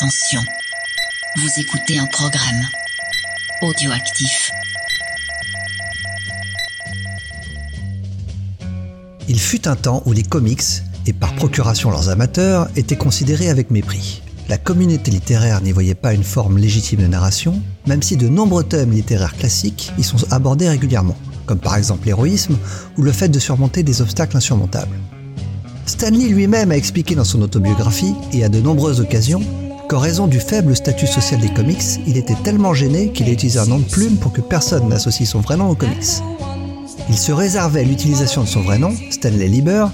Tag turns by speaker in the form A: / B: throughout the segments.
A: Attention, vous écoutez un programme audioactif.
B: Il fut un temps où les comics, et par procuration leurs amateurs, étaient considérés avec mépris. La communauté littéraire n'y voyait pas une forme légitime de narration, même si de nombreux thèmes littéraires classiques y sont abordés régulièrement, comme par exemple l'héroïsme ou le fait de surmonter des obstacles insurmontables. Stanley lui-même a expliqué dans son autobiographie, et à de nombreuses occasions, qu'en raison du faible statut social des comics, il était tellement gêné qu'il a un nom de plume pour que personne n'associe son vrai nom aux comics. Il se réservait l'utilisation de son vrai nom, Stanley Lieber,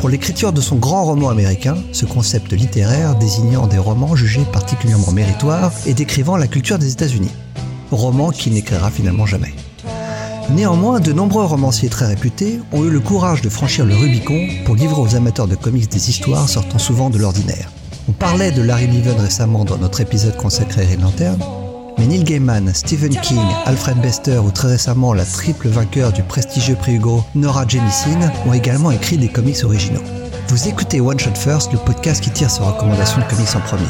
B: pour l'écriture de son grand roman américain, ce concept littéraire désignant des romans jugés particulièrement méritoires et décrivant la culture des États-Unis. Roman qu'il n'écrira finalement jamais. Néanmoins, de nombreux romanciers très réputés ont eu le courage de franchir le Rubicon pour livrer aux amateurs de comics des histoires sortant souvent de l'ordinaire. On parlait de Larry Niven récemment dans notre épisode consacré à Green Lantern, mais Neil Gaiman, Stephen King, Alfred Bester ou très récemment la triple vainqueur du prestigieux prix Hugo, Nora Jemisin, ont également écrit des comics originaux. Vous écoutez One Shot First, le podcast qui tire ses recommandations de comics en premier.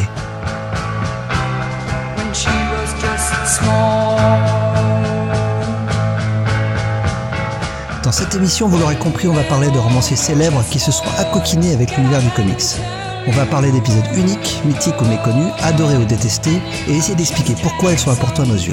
B: Dans cette émission, vous l'aurez compris, on va parler de romanciers célèbres qui se sont accoquinés avec l'univers du comics. On va parler d'épisodes uniques, mythiques ou méconnus, adorés ou détestés, et essayer d'expliquer pourquoi ils sont importants à nos yeux.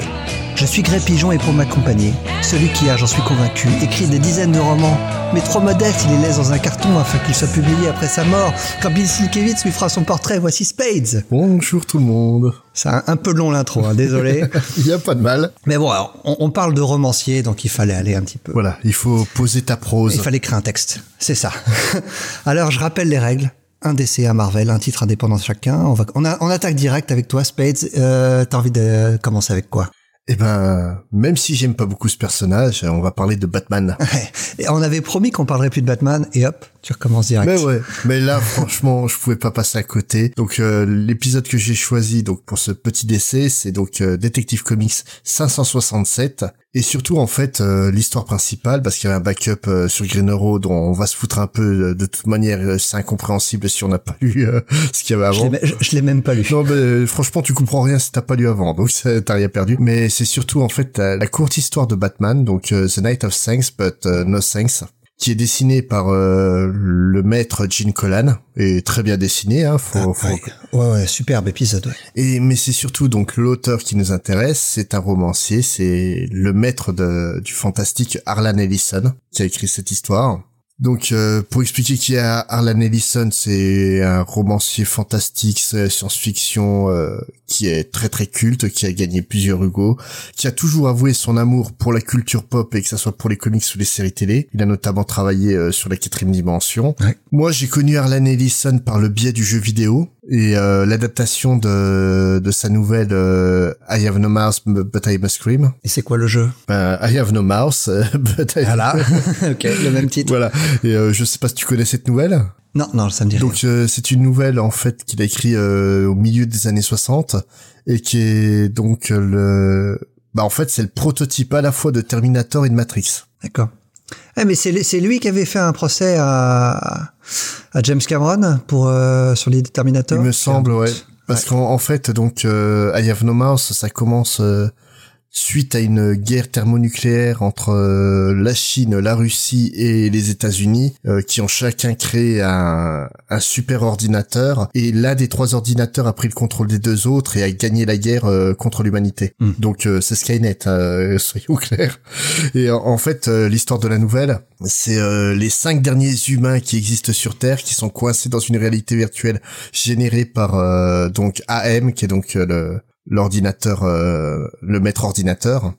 B: Je suis Gré Pigeon et pour m'accompagner, celui qui a, j'en suis convaincu, écrit des dizaines de romans, mais trop modeste, il les laisse dans un carton afin qu'ils soient publiés après sa mort. Quand Bill Sienkiewicz lui fera son portrait, voici Spades.
C: Bonjour tout le monde.
B: C'est un, un peu long l'intro, hein, désolé.
C: Il n'y a pas de mal.
B: mais bon, alors, on, on parle de romancier, donc il fallait aller un petit peu.
C: Voilà, il faut poser ta prose.
B: Il fallait créer un texte, c'est ça. Alors je rappelle les règles. Un DC, un Marvel, un titre indépendant de chacun. On, va, on, a, on attaque direct avec toi, Spades. Euh, T'as envie de commencer avec quoi?
C: Eh ben, même si j'aime pas beaucoup ce personnage, on va parler de Batman.
B: Et On avait promis qu'on parlerait plus de Batman, et hop, tu recommences direct.
C: Mais ouais, mais là franchement, je pouvais pas passer à côté. Donc euh, l'épisode que j'ai choisi donc pour ce petit décès, c'est donc euh, Detective Comics 567 et surtout en fait euh, l'histoire principale parce qu'il y avait un backup euh, sur Green Arrow dont on va se foutre un peu euh, de toute manière, euh, c'est incompréhensible si on n'a pas lu euh, ce qu'il y avait avant.
B: je- l'ai même pas lu.
C: Non, mais euh, franchement, tu comprends rien si t'as pas lu avant, donc t'as rien perdu. Mais c'est surtout en fait la, courte histoire de Batman, donc euh, The Night of Thanks but No Thanks, qui est dessiné par euh, le maître Gene Colan et très bien dessiné, hein. Faut, faut-
B: Ouais, ouais, ouais, superbe épisode. ouais.
C: Et mais c'est surtout donc l'auteur qui nous intéresse, c'est un romancier, c'est le maître de, du fantastique Harlan Ellison qui a écrit cette histoire. Donc euh, pour expliquer qui est Harlan Ellison, c'est un romancier fantastique, science-fiction euh, qui est très très culte, qui a gagné plusieurs Hugo, qui a toujours avoué son amour pour la culture pop et que ça soit pour les comics ou les séries télé. Il a notamment travaillé euh, sur la quatrième dimension.
B: Ouais.
C: Moi, j'ai connu Harlan Ellison par le biais du jeu vidéo et euh, l'adaptation de, de sa nouvelle euh, I Have No Mouse But I Must Scream.
B: Et c'est quoi le jeu?
C: Ben, I Have No Mouse euh, But I...
B: Voilà, ok, le même titre.
C: Voilà. Et euh, je sais pas si tu connais cette nouvelle.
B: Non, non, ça me dit rien.
C: Donc euh, c'est une nouvelle en fait qu'il a écrit euh, au milieu des années 60 et qui est donc le bah en fait c'est le prototype à la fois de Terminator et de Matrix.
B: D'accord. Eh, mais c'est lui qui avait fait un procès à, à James Cameron pour euh, sur les Terminator.
C: Il me semble ouais. Parce qu'en en fait donc euh, I Have No Mouse ça commence euh, suite à une guerre thermonucléaire entre euh, la Chine, la Russie et les États-Unis, euh, qui ont chacun créé un, un super ordinateur. Et l'un des trois ordinateurs a pris le contrôle des deux autres et a gagné la guerre euh, contre l'humanité.
B: Hmm.
C: Donc euh, c'est Skynet, euh, soyons clairs. Et en, en fait, euh, l'histoire de la nouvelle, c'est euh, les cinq derniers humains qui existent sur Terre, qui sont coincés dans une réalité virtuelle générée par euh, donc AM, qui est donc le l'ordinateur, euh, le maître ordinateur.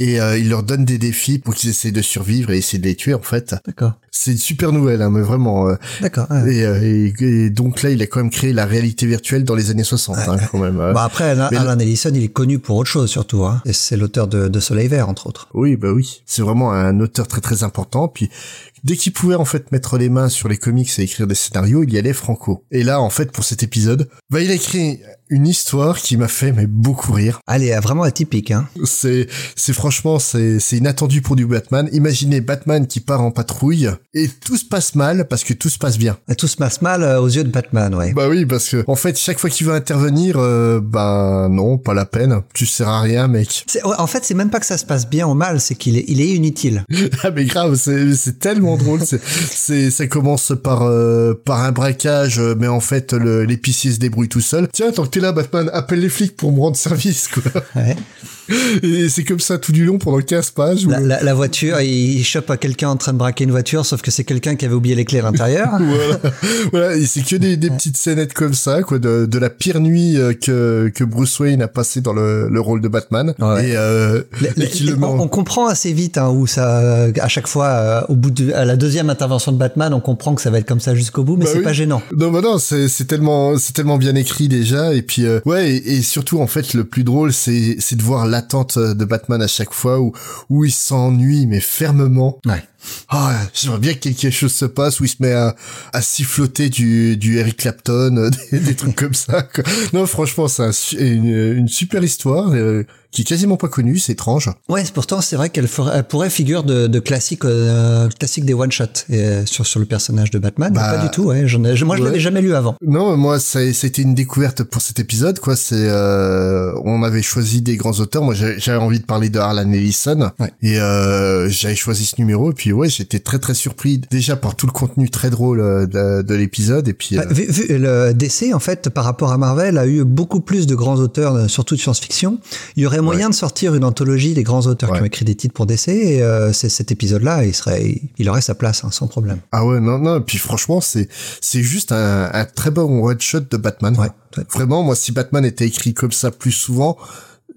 C: Et euh, il leur donne des défis pour qu'ils essayent de survivre et essayer de les tuer en fait.
B: D'accord.
C: C'est une super nouvelle, hein, mais vraiment. euh,
B: D'accord. ouais.
C: et, euh, et- et donc là, il a quand même créé la réalité virtuelle dans les années 60, hein, quand même. euh.
B: Bah après, Alan,
C: Mais
B: Alan Ellison, il est connu pour autre chose surtout. Hein. Et c'est l'auteur de, de Soleil Vert, entre autres.
C: Oui, bah oui. C'est vraiment un auteur très très important. Puis dès qu'il pouvait en fait mettre les mains sur les comics et écrire des scénarios, il y allait franco. Et là, en fait, pour cet épisode, bah, il a écrit une histoire qui m'a fait mais beaucoup rire.
B: Allez, vraiment atypique, hein.
C: C'est, c'est franchement, c'est, c'est inattendu pour du Batman. Imaginez Batman qui part en patrouille et tout se passe mal parce que tout se passe bien.
B: Tout se passe mal euh, aux yeux de Batman, ouais.
C: Bah oui, parce que en fait, chaque fois qu'il veut intervenir, euh, bah non, pas la peine. Tu sers à rien, mec.
B: En fait, c'est même pas que ça se passe bien ou mal, c'est qu'il est, il est inutile.
C: ah mais grave, c'est, c'est tellement drôle. C'est, ça commence par euh, par un braquage, euh, mais en fait, le, l'épicier se débrouille tout seul. Tiens, tant que t'es là, Batman, appelle les flics pour me rendre service, quoi.
B: Ouais.
C: Et c'est comme ça tout du long pendant 15 pages. où-
B: La, la- la voiture, il chope à quelqu'un en train de braquer une voiture, sauf que c'est quelqu'un qui avait oublié les clés à l'intérieur.
C: voilà, voilà, et c'est que des, des petites scénettes comme ça, quoi, de, de la pire nuit euh, que que Bruce Wayne a passé dans le, le rôle de Batman,
B: Ouais.
C: et, euh,
B: le on, comprend assez vite hein, où ça, à chaque fois, euh, au bout de à la deuxième intervention de Batman, on comprend que ça va être comme ça jusqu'au bout, mais
C: Bah
B: c'est
C: oui.
B: pas gênant.
C: Non, bah non, c'est tellement c'est tellement bien écrit déjà, et puis euh, ouais, et, et surtout en fait le plus drôle c'est c'est de voir l'attente de Batman à chaque fois où où il s'ennuie mais fermement.
B: Ouais.
C: Ah, j'aimerais bien que quelque chose se passe où il se met à, à siffloter du, du Eric Clapton, euh, des, des trucs comme ça. Quoi. Non, franchement, c'est un une, une super histoire euh, qui est quasiment pas connue, c'est étrange.
B: Ouais, pourtant c'est vrai qu'elle pourrait figure de, de classique, euh, classique des one shot sur sur le personnage de Batman. mais
C: Bah,
B: pas du tout. Ouais, j'en ai- moi je
C: ouais.
B: l'avais jamais lu avant.
C: Non, moi, ça, c'était une découverte pour cet épisode, quoi. C'est, euh, on avait choisi des grands auteurs. Moi, j'avais envie de parler de Harlan Ellison.
B: Ouais.
C: Et, euh, j'avais choisi ce numéro. Et puis, ouais, j'étais très, très surpris. Déjà par tout le contenu très drôle euh, de, de l'épisode. Et puis,
B: Bah,
C: euh,
B: vu, vu- le DC, en fait, par rapport à Marvel, a eu beaucoup plus de grands auteurs, euh, surtout de science-fiction. Il y aurait moyen de sortir une anthologie des grands auteurs qui ont écrit des titres pour DC. Et euh, c'est cet épisode-là, il serait, il aurait sa place hein, sans problème.
C: ah ouais, non, non. Et puis, franchement, c'est, c'est juste un, un très bon one shot de Batman.
B: Ouais.
C: Vraiment, moi, si Batman était écrit comme ça plus souvent,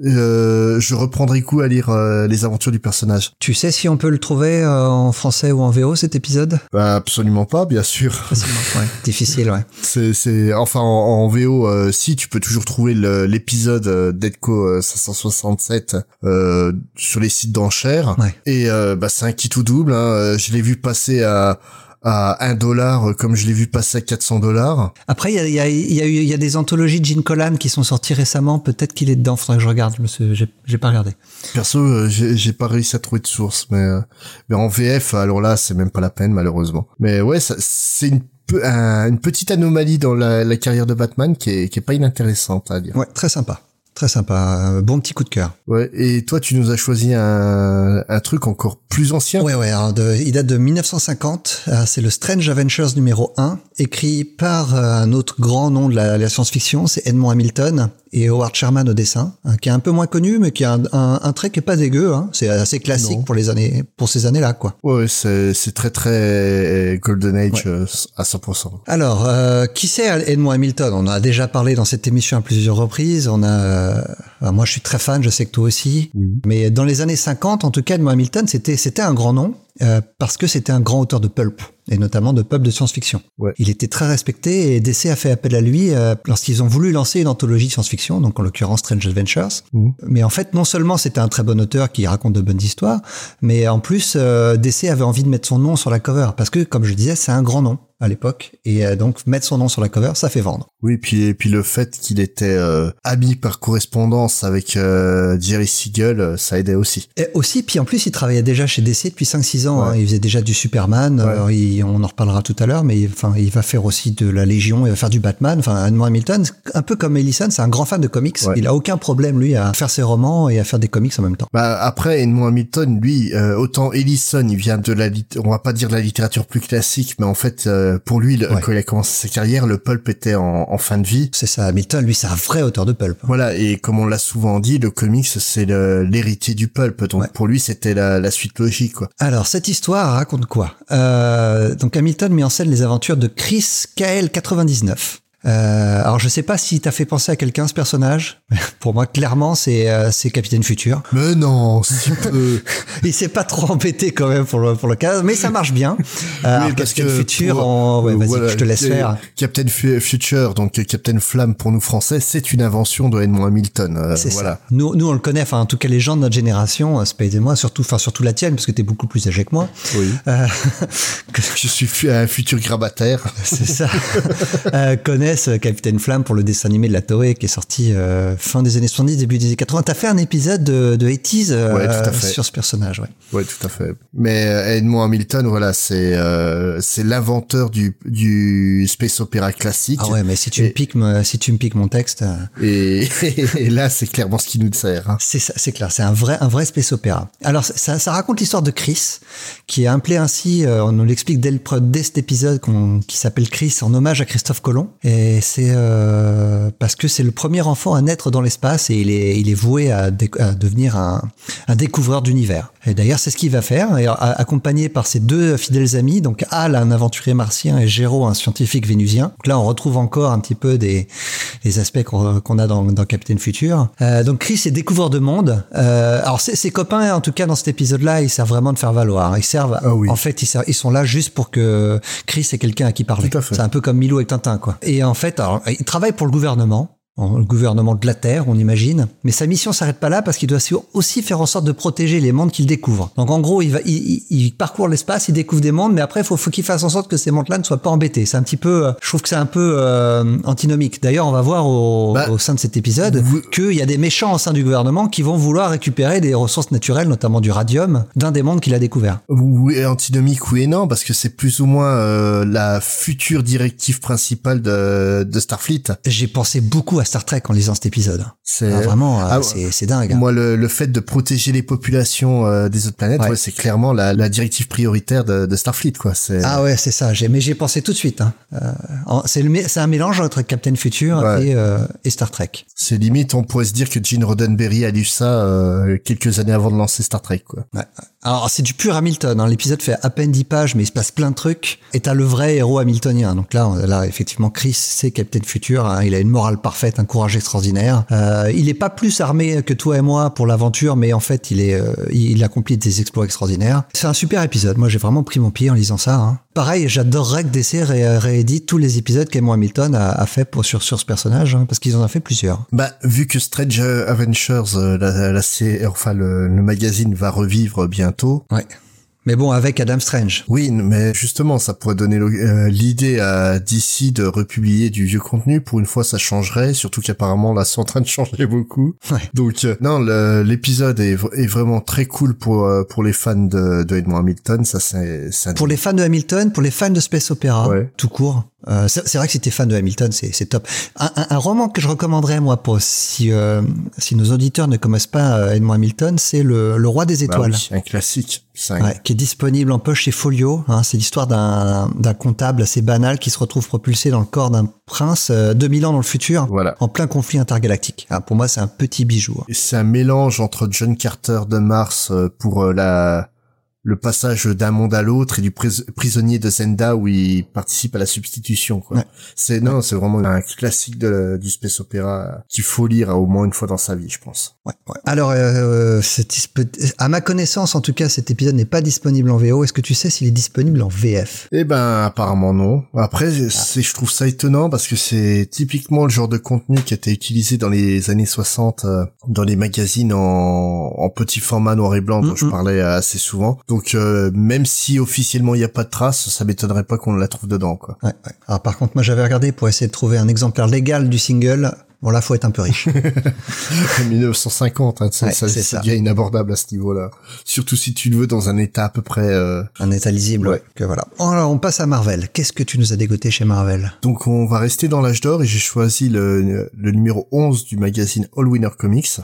C: euh, je reprendrais coup à lire euh, les aventures du personnage.
B: Tu sais si on peut le trouver euh, en français ou en VO cet épisode?
C: Bah, absolument pas, bien sûr.
B: Facilement. Ouais. Difficile, ouais.
C: C'est, c'est, enfin, en, en VO, euh, si tu peux toujours trouver l'épisode euh, d'Edco euh, 567 euh, sur les sites d'enchères.
B: Ouais.
C: Et euh, bah, c'est un kit ou double. Hein. Je l'ai vu passer à à 1 dollar euh, comme je l'ai vu passer à 400 dollars.
B: Après, il y a, y, a, il y, a eu- il y a des anthologies de Gene Colan qui sont sorties récemment. Peut-être qu'il est dedans. Faudrait que je regarde. J'ai j'ai pas regardé.
C: Perso, euh, j'ai pas réussi à trouver de source, mais euh, mais en VF, alors là, c'est même pas la peine malheureusement. Mais ouais, c'est une un- une petite anomalie dans la, la carrière de Batman qui est qui est pas inintéressante à dire.
B: Ouais, très sympa. Très sympa. Bon petit coup de cœur.
C: Ouais, et toi, tu nous as choisi un, un truc encore plus ancien.
B: Ouais, ouais. alors de- il date de 1950. euh, C'est le Strange Adventures numéro 1, écrit par euh, un autre grand nom de la, la science-fiction, c'est Edmond Hamilton et Howard Sherman au dessin, hein, qui est un peu moins connu, mais qui a un, un, un trait qui est pas dégueu. Hein. C'est assez classique
C: Non.
B: pour les années, pour ces années-là, quoi.
C: Ouais, c'est c'est très très Golden Age euh, à 100%.
B: Alors, euh, qui c'est Edmond Hamilton? On en a déjà parlé dans cette émission à plusieurs reprises. On a, euh, euh, moi, je suis très fan. Je sais que toi aussi. Mais dans les années 50, en tout cas, Edmond Hamilton, c'était c'était un grand nom euh, parce que c'était un grand auteur de pulp et notamment de pulp de science-fiction.
C: Ouais.
B: Il était très respecté et DC a fait appel à lui euh, lorsqu'ils ont voulu lancer une anthologie de science-fiction, donc en l'occurrence Strange Adventures.
C: Mhm.
B: Mais en fait, non seulement c'était un très bon auteur qui raconte de bonnes histoires, mais en plus, euh, DC avait envie de mettre son nom sur la cover parce que, comme je disais, c'est un grand nom à l'époque et donc mettre son nom sur la cover, ça fait vendre.
C: Oui, puis et puis le fait qu'il était euh, ami par correspondance avec euh, Jerry Siegel, ça aidait aussi.
B: Et aussi, puis en plus, il travaillait déjà chez DC depuis 5-6 ans.
C: Ouais.
B: hein. Il faisait déjà du Superman.
C: Ouais.
B: il- on en reparlera tout à l'heure, mais enfin, il va faire aussi de la Légion. Il va faire du Batman. Enfin, Edmond Hamilton, un peu comme Ellison, c'est un grand fan de comics.
C: Ouais.
B: Il a aucun problème lui à faire ses romans et à faire des comics en même temps.
C: Bah après Edmond Hamilton, lui, euh, autant Ellison, il vient de la, on va pas dire de la littérature plus classique, mais en fait, euh, pour lui, le- quand il a commencé sa carrière, le pulp était en, en fin de vie.
B: C'est ça. Hamilton, lui, c'est un vrai auteur de pulp.
C: Voilà, et comme on l'a souvent dit, le comics, c'est l'héritier du pulp, donc pour lui, c'était la, la suite logique, quoi.
B: Alors, cette histoire raconte quoi? Euh, Donc, Hamilton met en scène les aventures de Chris KL99. Euh, alors je sais pas si t'as fait penser à quelqu'un ce personnage. Pour moi, clairement, c'est euh, c'est Capitaine Futur.
C: Mais non, si peu.
B: Il s'est pas trop embêté quand même pour le pour le cas, mais ça marche bien. Euh, alors, Capitaine Futur,
C: pour-
B: en... ouais, vas-y,
C: voilà,
B: je te laisse faire.
C: Captain Fu- Future, donc Captain Flamme pour nous français, c'est une invention de Edmond Hamilton. euh,
B: C'est
C: voilà.
B: ça. Nous, nous, on le connaît. Enfin, en tout cas, les gens de notre génération, euh, Spade et moi, surtout, enfin, surtout la tienne, parce que t'es beaucoup plus âgé que moi.
C: Oui.
B: Euh,
C: Je suis un futur grabataire.
B: c'est ça. euh, connaissent euh, Capitaine Flamme pour le dessin animé de la Toei qui est sorti euh, fin des années 70, début des années 80. T'as fait un épisode de, de 80s euh,
C: Ouais, tout à fait.
B: sur ce personnage, ouais.
C: Ouais, tout à fait. Mais Edmond Hamilton, voilà, c'est euh, c'est l'inventeur du du space opéra classique.
B: Ah ouais, mais si tu me piques, si tu me piques mon texte,
C: Et, et là, c'est clairement ce qui nous sert. hein.
B: c'est ça, c'est clair, c'est un vrai, un vrai space opéra. Alors ça, ça raconte l'histoire de Chris, qui est appelé ainsi, on nous l'explique dès, le dès cet épisode qu'on- qui s'appelle Chris en hommage à Christophe Colomb. Et c'est euh, parce que c'est le premier enfant à naître dans l'espace et il est, il est voué à, devenir un, un découvreur d'univers. Et d'ailleurs, c'est ce qu'il va faire, et a- accompagné par ses deux fidèles amis, donc Al, un aventurier martien, et Géraud, un scientifique vénusien. Donc là, on retrouve encore un petit peu des, des aspects qu'on a dans, dans Captain Future. Euh, donc Chris est découvreur de monde. Euh, alors ses, ses copains, en tout cas dans cet épisode-là, ils servent vraiment de faire valoir. Ils servent,
C: Ah oui.
B: en fait, ils, servent- ils sont là juste pour que Chris ait quelqu'un à qui parler. C'est un peu comme Milou avec Tintin, quoi. Et en fait, alors, il travaille pour le gouvernement. En- Le gouvernement de la Terre, on imagine. Mais sa mission s'arrête pas là parce qu'il doit aussi- faire en sorte de protéger les mondes qu'il découvre. Donc en gros, il, va, il, il- il parcourt l'espace, il découvre des mondes, mais après, il faut, faut qu'il fasse en sorte que ces mondes-là ne soient pas embêtés. C'est un petit peu, euh, je trouve que c'est un peu euh, antinomique. D'ailleurs, on va voir au,
C: Bah,
B: au sein de cet épisode
C: vous-
B: qu'il y a des méchants au sein du gouvernement qui vont vouloir récupérer des ressources naturelles, notamment du radium, d'un des mondes qu'il a découvert.
C: Oui, antinomique oui et non, parce que c'est plus ou moins euh, la future directive principale de, de Starfleet.
B: J'ai pensé beaucoup à Star Trek en lisant cet épisode.
C: C'est
B: Ah, vraiment, euh,
C: ah,
B: c'est dingue. hein.
C: Moi, le, le fait de protéger les populations euh, des autres planètes,
B: Ouais.
C: ouais, c'est clairement la, la directive prioritaire de, de Starfleet, quoi.
B: Ah ouais, c'est ça. Mais j'ai pensé tout de suite. Hein. Euh, c'est, un mélange entre Captain Future
C: Ouais.
B: et, euh, et Star Trek.
C: c'est limite, on pourrait se dire que Gene Roddenberry a lu ça quelques années avant de lancer Star Trek, quoi.
B: Ouais. Alors c'est du pur Hamilton. Hein. L'épisode fait à peine 10 pages, mais il se passe plein de trucs. Et t'as le vrai héros hamiltonien. Donc là, là effectivement, Chris, c'est Captain Future. hein. Il a une morale parfaite, un courage extraordinaire. Euh, il est pas plus armé que toi et moi pour l'aventure, mais en fait, il est, euh, il accomplit des exploits extraordinaires. C'est un super épisode. Moi, j'ai vraiment pris mon pied en lisant ça. Hein. Pareil, j'adorerais que DC ré- réédite tous les épisodes qu'Emo Hamilton a, a fait pour, sur, sur ce personnage, hein, parce qu'ils en ont fait plusieurs.
C: Bah, vu que Strange Adventures, euh, la, la, sé- enfin le, le magazine va revivre bientôt.
B: Ouais. Mais bon, avec Adam Strange.
C: Oui, mais justement, ça pourrait donner euh, l'idée à DC de republier du vieux contenu. Pour une fois, ça changerait, surtout qu'apparemment là, c'est en train de changer beaucoup.
B: Ouais.
C: Donc, euh, non, l'épisode est, vraiment très cool pour euh, pour les fans de, de Edmond Hamilton. Ça, c'est
B: Pour les fans de Hamilton, pour les fans de Space Opera,
C: Ouais.
B: tout court. Euh, c'est vrai que si t'es fan de Hamilton, c'est c'est top. Un, un- un roman que je recommanderais moi pour si euh, si nos auditeurs ne connaissent pas euh, Edmond Hamilton, c'est le, le Roi des
C: bah
B: étoiles.
C: oui, un classique. Un-
B: Ouais, qui est disponible en poche chez Folio. Hein, c'est l'histoire d'un d'un comptable assez banal qui se retrouve propulsé dans le corps d'un prince euh, 2000 ans dans le futur,
C: Voilà.
B: en plein conflit intergalactique. Ah, pour moi, c'est un petit bijou. hein.
C: C'est un mélange entre John Carter de Mars euh, pour euh, la le passage d'un monde à l'autre et du pris- prisonnier de Zenda où il participe à la substitution. quoi.
B: Ouais.
C: C'est non, c'est vraiment un classique de, du space opéra qu'il faut lire au moins une fois dans sa vie, je pense.
B: Ouais, ouais. Alors, euh, disp- à ma connaissance, en tout cas, cet épisode n'est pas disponible en VO. Est-ce que tu sais s'il est disponible en VF
C: Eh ben apparemment non. Après, c'est je trouve ça étonnant parce que c'est typiquement le genre de contenu qui a été utilisé dans les années 60 euh, dans les magazines en, en petit format noir et blanc dont je
B: Mhm.
C: parlais assez souvent. Donc euh, même si officiellement il n'y a pas de trace, ça m'étonnerait pas qu'on la trouve dedans quoi.
B: Ouais, ouais. Alors par contre, moi j'avais regardé pour essayer de trouver un exemplaire légal du single. Bon là, faut être un peu riche.
C: 1950, hein, ça,
B: Ouais,
C: ça ça. devient inabordable à ce niveau-là. Surtout si tu le veux dans un état à peu près. euh,
B: un état lisible.
C: Ouais.
B: Que voilà. Alors on passe à Marvel. Qu'est-ce que tu nous as dégoté chez Marvel?
C: Donc on va rester dans l'âge d'or et j'ai choisi le, le numéro 11 du magazine All Winner Comics.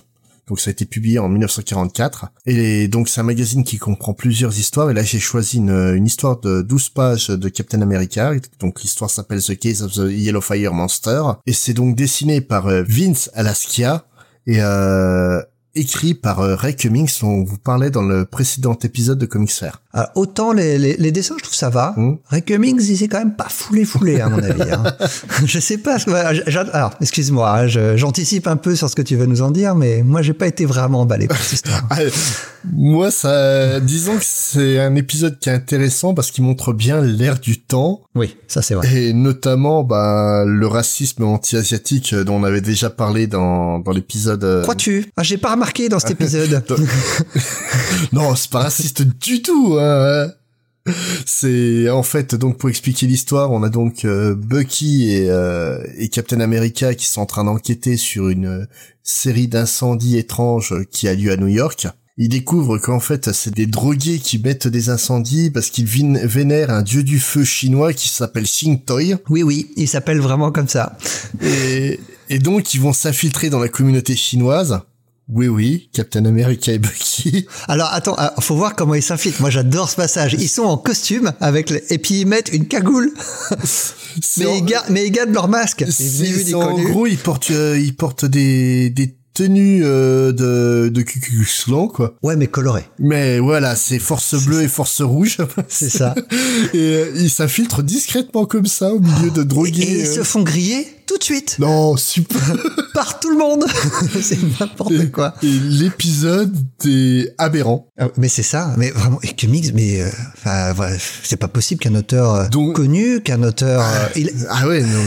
C: Donc ça a été publié en 1944. Et donc c'est un magazine qui comprend plusieurs histoires. Et là j'ai choisi une, histoire de 12 pages de Captain America. Donc l'histoire s'appelle The Case of the Yellow Fire Monster. Et c'est donc dessiné par euh, Vince Alaskia. Et, euh, écrit par euh, Ray Cummings, dont on vous parlait dans le précédent épisode de Comics Fair.
B: Alors, autant les, les, les dessins, je trouve ça va.
C: Mm.
B: Ray Cummings, il s'est quand même pas foulé foulé, à mon avis. Hein. je sais pas. Alors, excuse-moi, hein, j'anticipe un peu sur ce que tu veux nous en dire, mais moi, j'ai pas été vraiment emballé par cette histoire.
C: Moi, ça, disons que c'est un épisode qui est intéressant parce qu'il montre bien l'ère du temps
B: Oui, ça c'est vrai.
C: et notamment bah, le racisme anti-asiatique dont on avait déjà parlé dans, dans l'épisode. euh,
B: Crois-tu? Ah, J'ai pas remarqué dans cet épisode.
C: non, c'est pas raciste du tout. Hein. C'est en fait donc pour expliquer l'histoire, on a donc euh, Bucky et, euh, et Captain America qui sont en train d'enquêter sur une euh, série d'incendies étranges qui a lieu à New York. Ils découvrent qu'en fait c'est des drogués qui mettent des incendies parce qu'ils vénèrent un dieu du feu chinois qui s'appelle Xingtoi
B: Oui, oui, il s'appelle vraiment comme ça.
C: et, et donc ils vont s'infiltrer dans la communauté chinoise. Oui oui, Captain America et Bucky.
B: Alors attends, ah, faut voir comment ils s'infiltrent. Moi j'adore ce passage. Ils sont en costume avec le... et puis ils mettent une cagoule, mais,
C: en-
B: ils gardent, mais ils gardent leur masque.
C: En gros, ils portent, euh, ils portent des, des tenues euh, de, de Klan, quoi.
B: Ouais, mais coloré.
C: Mais voilà, c'est force bleue et force rouge.
B: C'est ça.
C: et euh, ils s'infiltrent discrètement comme ça au milieu de
B: Et,
C: drogués.
B: et ils
C: euh.
B: se font griller tout de suite
C: Non, super.
B: par tout le monde. c'est n'importe quoi.
C: Et l'épisode est aberrant.
B: Ah, Mais c'est ça, mais vraiment, et Cummings, mais euh, enfin, voilà, c'est pas possible qu'un auteur euh,
C: Donc-
B: connu, qu'un auteur, euh, il,
C: Ah ouais, non.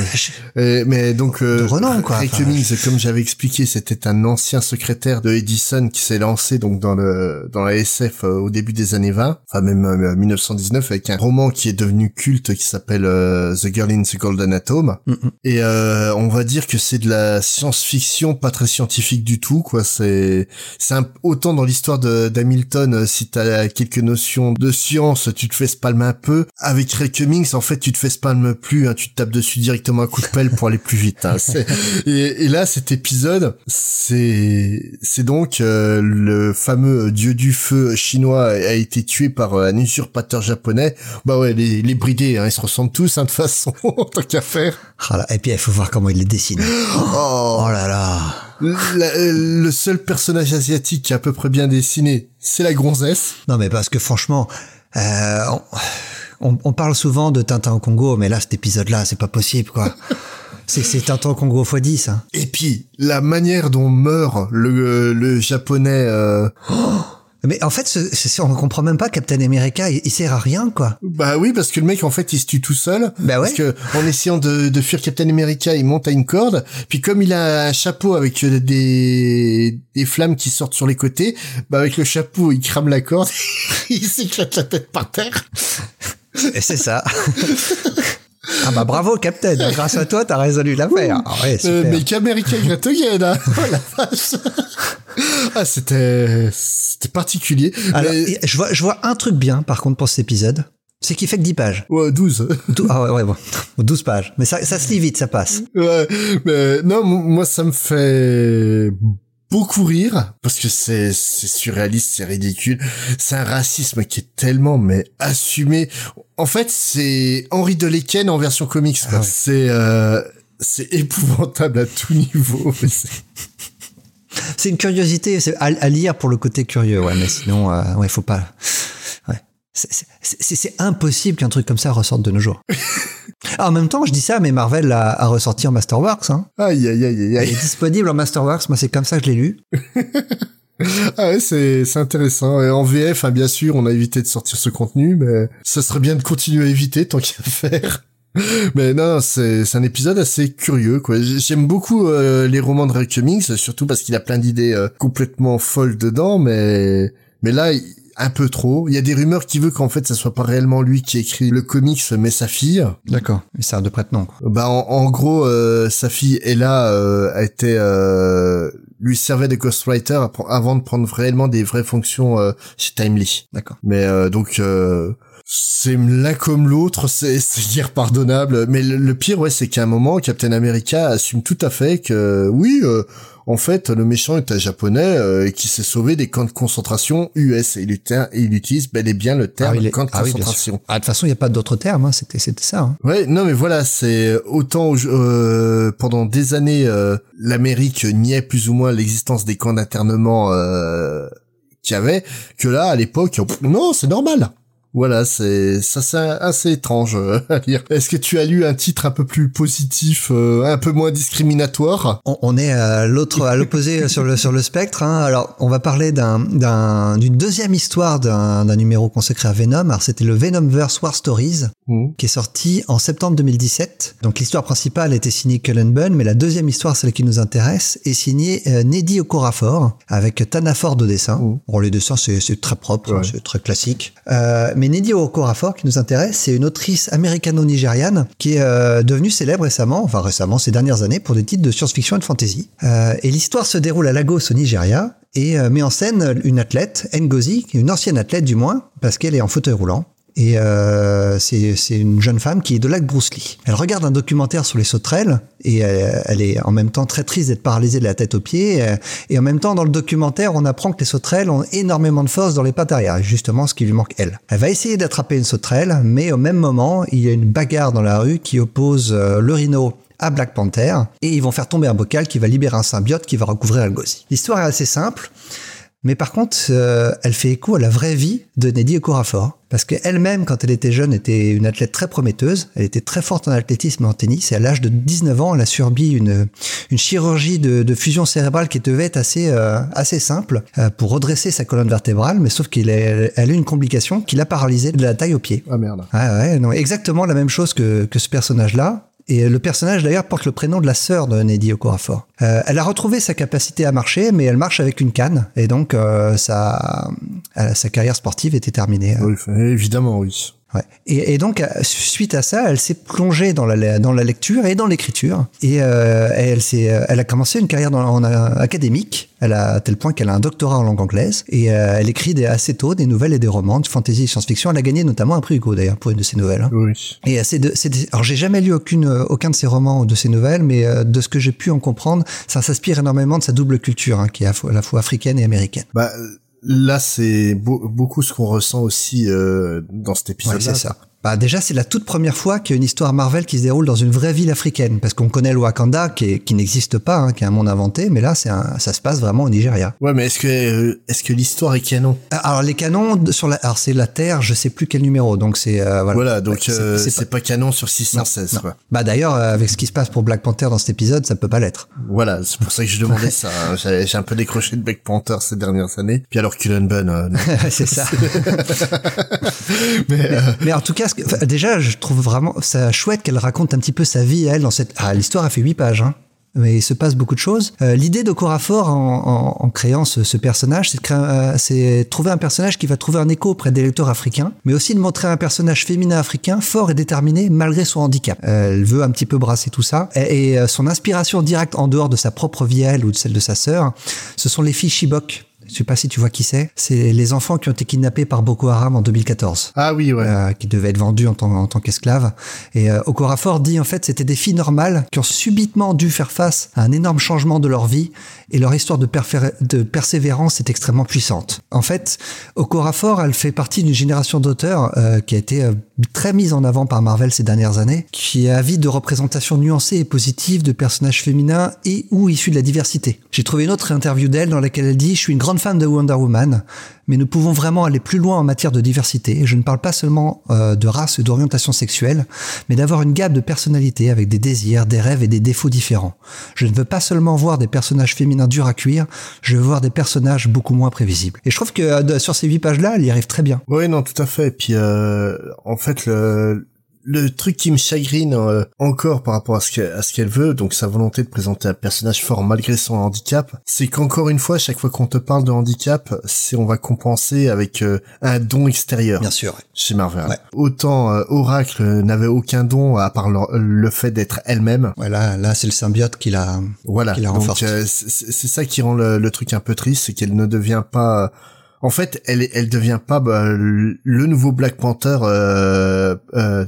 C: Mais, euh, mais donc, euh,
B: De renom, quoi.
C: Ray
B: Enfin,
C: Cummings, comme j'avais expliqué, c'était un ancien secrétaire de Edison qui s'est lancé donc dans le dans la SF euh, au début des années 20, enfin même euh, 1919, avec un roman qui est devenu culte qui s'appelle euh, The Girl in the Golden Atom.
B: Mm.
C: Et euh, on va dire que c'est de la science-fiction, pas très scientifique du tout, quoi. C'est c'est autant dans l'histoire de- d'Hamilton, euh, si t'as quelques notions de science, tu te fais spalmer un peu. Avec Ray Cummings, en fait, tu te fais spalmer plus, hein, tu te tapes dessus directement un coup de pelle pour aller plus vite. hein. Et, et là, cet épisode, c'est c'est donc euh, le fameux dieu du feu chinois a été tué par euh, un usurpateur japonais. Bah ouais, les, les bridés, hein, ils se ressemblent tous, hein, de toute façon, tant qu'à faire.
B: Ah et puis il faut voir comment il les dessine.
C: Oh,
B: Oh là là.
C: La- le seul personnage asiatique qui est à peu près bien dessiné, c'est la gonzesse.
B: Non mais parce que franchement, euh, on, parle souvent de Tintin au Congo, mais là cet épisode-là, c'est pas possible quoi. C'est Tintin au Congo x 10. Hein.
C: Et puis, la manière dont meurt le, le japonais... euh,
B: Mais en fait, ce- ce- on comprend même pas Captain America, il, il sert à rien quoi.
C: Bah oui, parce que le mec, en fait, il se tue tout seul.
B: Bah ouais.
C: Parce que en essayant de, de fuir Captain America, il monte à une corde. Puis comme il a un chapeau avec euh, des, des flammes qui sortent sur les côtés, bah avec le chapeau, il crame la corde. il s'éclate la tête par terre.
B: Et c'est ça. ah bah bravo Captain, grâce à toi t'as résolu l'affaire. Ah ouais, super.
C: Euh, mais qu'America Great Again, hein. Oh la vache. Ah, c'était, c'était particulier.
B: Alors,
C: Mais-
B: je vois, je vois un truc bien par contre pour cet épisode, c'est qu'il fait que 10 pages.
C: Ouais, 12.
B: Dou- ah ouais, ouais, bon. 12 pages. Mais ça, ça se lit vite, ça passe.
C: Ouais, mais non, moi ça me fait beaucoup rire parce que c'est c'est surréaliste, c'est ridicule. C'est un racisme qui est tellement mais assumé. En fait, c'est Henri Deleken en version comics.
B: Ah ouais.
C: C'est euh, c'est épouvantable à tout niveau. C'est-
B: une curiosité, c'est à, à lire pour le côté curieux, ouais, mais sinon, euh, ouais, faut pas. Ouais. C'est- impossible qu'un truc comme ça ressorte de nos jours. Ah, en même temps, je dis ça, mais Marvel a, a ressorti en Masterworks. Hein.
C: Aïe aïe aïe aïe
B: Il est disponible en Masterworks. Moi, c'est comme ça que je l'ai lu.
C: Ah ouais, c'est c'est intéressant. Et en VF, hein, bien sûr, on a évité de sortir ce contenu, mais ça serait bien de continuer à éviter tant qu'à faire. Mais non, c'est c'est un épisode assez curieux quoi. J'aime beaucoup euh, les romans de Ray Cummings, surtout parce qu'il a plein d'idées euh, complètement folles dedans, mais mais là un peu trop. Il y a des rumeurs qui veulent qu'en fait ça soit pas réellement lui qui écrit le comics, mais sa fille.
B: D'accord. Il sert de prête-nom.
C: Bah en, en gros, euh, sa fille Ella euh, a été euh, lui servait de ghostwriter avant de prendre réellement des vraies fonctions euh, chez Timely.
B: D'accord.
C: Mais euh, donc euh, c'est l'un comme l'autre, c'est c'est irpardonnable. Mais le, le pire, ouais, c'est qu'à un moment, Captain America assume tout à fait que oui, euh, en fait, le méchant est un japonais euh, et qui s'est sauvé des camps de concentration US et il, utilise bel et bien le terme
B: il est-
C: camp de
B: ah oui,
C: concentration.
B: Ah, de toute façon, il n'y a pas d'autre terme, hein, c'était, c'était ça. hein.
C: Ouais, non mais voilà, c'est autant euh, pendant des années euh, l'Amérique niait plus ou moins l'existence des camps d'internement euh, qu'il y avait, que là à l'époque, non, c'est normal. Voilà, c'est ça c'est assez étrange euh, à lire. Est-ce que tu as lu un titre un peu plus positif, euh, un peu moins discriminatoire?
B: On, on est à l'autre, à l'opposé sur le sur le spectre. Hein. Alors, on va parler d'un d'un d'une deuxième histoire d'un d'un numéro consacré à Venom. Alors, c'était le Venomverse War Stories
C: Hmm.
B: qui est sorti en septembre 2017. Donc, l'histoire principale était signée Cullen Bunn, mais la deuxième histoire, celle qui nous intéresse, est signée euh, Neddy Okorafor avec Tana Ford au dessin.
C: Mhm.
B: Bon, les dessins, c'est c'est très propre,
C: Ouais.
B: hein, c'est très classique. Euh, mais Neddy Okorafor, qui nous intéresse, c'est une autrice américano-nigériane qui est euh, devenue célèbre récemment, enfin récemment, ces dernières années, pour des titres de science-fiction et de fantasy. Euh, et l'histoire se déroule à Lagos, au Nigeria, et euh, met en scène une athlète, Ngozi, une ancienne athlète du moins, parce qu'elle est en fauteuil roulant. Et euh, c'est une jeune femme qui est de lac Bruce Lee. Elle regarde un documentaire sur les sauterelles et euh, elle est en même temps très triste d'être paralysée de la tête aux pieds. euh, Et en même temps, dans le documentaire, on apprend que les sauterelles ont énormément de force dans les pattes arrière, justement ce qui lui manque elle. Elle va essayer d'attraper une sauterelle, mais au même moment, il y a une bagarre dans la rue qui oppose euh, le rhino à Black Panther et ils vont faire tomber un bocal qui va libérer un symbiote qui va recouvrir Algozi. L'histoire est assez simple. Mais par contre, euh, elle fait écho à la vraie vie de Neddy Okorafor. Parce qu'elle-même, quand elle était jeune, était une athlète très prometteuse. Elle était très forte en athlétisme et en tennis. Et à l'âge de 19 ans, elle a subi une, une chirurgie de, de fusion cérébrale qui devait être assez, euh, assez simple euh, pour redresser sa colonne vertébrale. Mais sauf qu'elle a, eu une complication qui l'a paralysée de la taille aux pieds.
C: Ah merde.
B: Ah ouais, non, exactement la même chose que, que ce personnage-là. Et le personnage d'ailleurs porte le prénom de la sœur de Neddy Okorafor. Euh, elle a retrouvé sa capacité à marcher, mais elle marche avec une canne, et donc euh, sa, euh, sa carrière sportive était terminée.
C: Oui, évidemment, oui.
B: Ouais. Et, et donc, suite à ça, elle s'est plongée dans la, dans la lecture et dans l'écriture. Et euh, elle, s'est, euh, elle a commencé une carrière dans, en, euh, académique, elle a, à tel point qu'elle a un doctorat en langue anglaise. Et euh, elle écrit des, assez tôt des nouvelles et des romans de fantasy et science-fiction. Elle a gagné notamment un prix Hugo, d'ailleurs, pour une de ses nouvelles. hein.
C: Oui.
B: Et euh, c'est de, c'est des- alors j'ai jamais lu aucune, aucun de ses romans ou de ses nouvelles, mais euh, de ce que j'ai pu en comprendre, ça s'inspire énormément de sa double culture, hein, qui est à la fois africaine et américaine.
C: Bah là, c'est beau- beaucoup ce qu'on ressent aussi euh, dans cet
B: Ouais,
C: épisode-là.
B: c'est ça. Bah déjà, c'est la toute première fois qu'il y a une histoire Marvel qui se déroule dans une vraie ville africaine, parce qu'on connaît le Wakanda qui, qui n'existe pas, hein, qui est un monde inventé, mais là, c'est ça se passe vraiment au Nigeria.
C: Ouais, mais est-ce que euh, est-ce que l'histoire est canon?
B: Alors les canons sur la, alors c'est la Terre, je sais plus quel numéro, donc c'est euh, voilà.
C: Voilà, donc
B: Ouais, c'est-
C: euh,
B: pas-
C: pas... canon sur 616.
B: non.
C: Quoi.
B: Bah d'ailleurs, euh, avec ce qui se passe pour Black Panther dans cet épisode, ça peut pas l'être.
C: Voilà, c'est pour ça que je demandais ça. hein. J'ai un peu décroché de Black Panther ces dernières années. Puis alors Cullen Bunn, euh, non.
B: c'est ça.
C: mais euh,
B: Mais en tout cas, ce déjà, je trouve vraiment ça chouette qu'elle raconte un petit peu sa vie elle dans cette. Ah, l'histoire a fait huit pages, hein. Mais il se passe beaucoup de choses. Euh, L'idée de Corafor en, en, créant ce, personnage, c'est euh, trouver un personnage qui va trouver un écho auprès des lecteurs africains, mais aussi de montrer un personnage féminin africain fort et déterminé malgré son handicap. Elle veut un petit peu brasser tout ça. Et, euh, son inspiration directe en dehors de sa propre vie elle ou de celle de sa sœur, ce sont les filles Chibok. Je sais pas si tu vois qui c'est. C'est les enfants qui ont été kidnappés par Boko Haram en 2014
C: ah oui, ouais.
B: euh, qui devaient être vendus en tant, en tant qu'esclaves. Et euh, Okorafor dit en fait c'était des filles normales qui ont subitement dû faire face à un énorme changement de leur vie et leur histoire de persévérance est extrêmement puissante. En fait, Okorafor, elle fait partie d'une génération d'auteurs euh, qui a été euh, très mise en avant par Marvel ces dernières années, qui est avide de représentations nuancées et positives de personnages féminins et ou issus de la diversité. J'ai trouvé une autre interview d'elle dans laquelle elle dit « Je suis une grande fan de Wonder Woman, mais nous pouvons vraiment aller plus loin en matière de diversité. Et je ne parle pas seulement euh, de race et d'orientation sexuelle, mais d'avoir une gamme de personnalités avec des désirs, des rêves et des défauts différents. Je ne veux pas seulement voir des personnages féminins durs à cuire, je veux voir des personnages beaucoup moins prévisibles. Et je trouve que euh, sur ces huit pages-là, elle y arrive très bien.
C: Oui, non, tout à fait. Et puis, euh, en fait, le, le truc qui me chagrine euh, encore par rapport à ce qu'elle, à ce qu'elle veut, donc sa volonté de présenter un personnage fort malgré son handicap, c'est qu'encore une fois, chaque fois qu'on te parle de handicap, c'est on va compenser avec euh, un don extérieur
B: sûr.
C: chez Marvel.
B: Ouais.
C: Autant euh, Oracle n'avait aucun don à part leur- le fait d'être elle-même.
B: Voilà, là, c'est le symbiote qui l'a...
C: Voilà.
B: Qui la
C: Donc euh, c'est ça qui rend le, le truc un peu triste, c'est qu'elle ne devient pas en fait, elle elle devient pas bah, le le nouveau Black Panther euh, euh,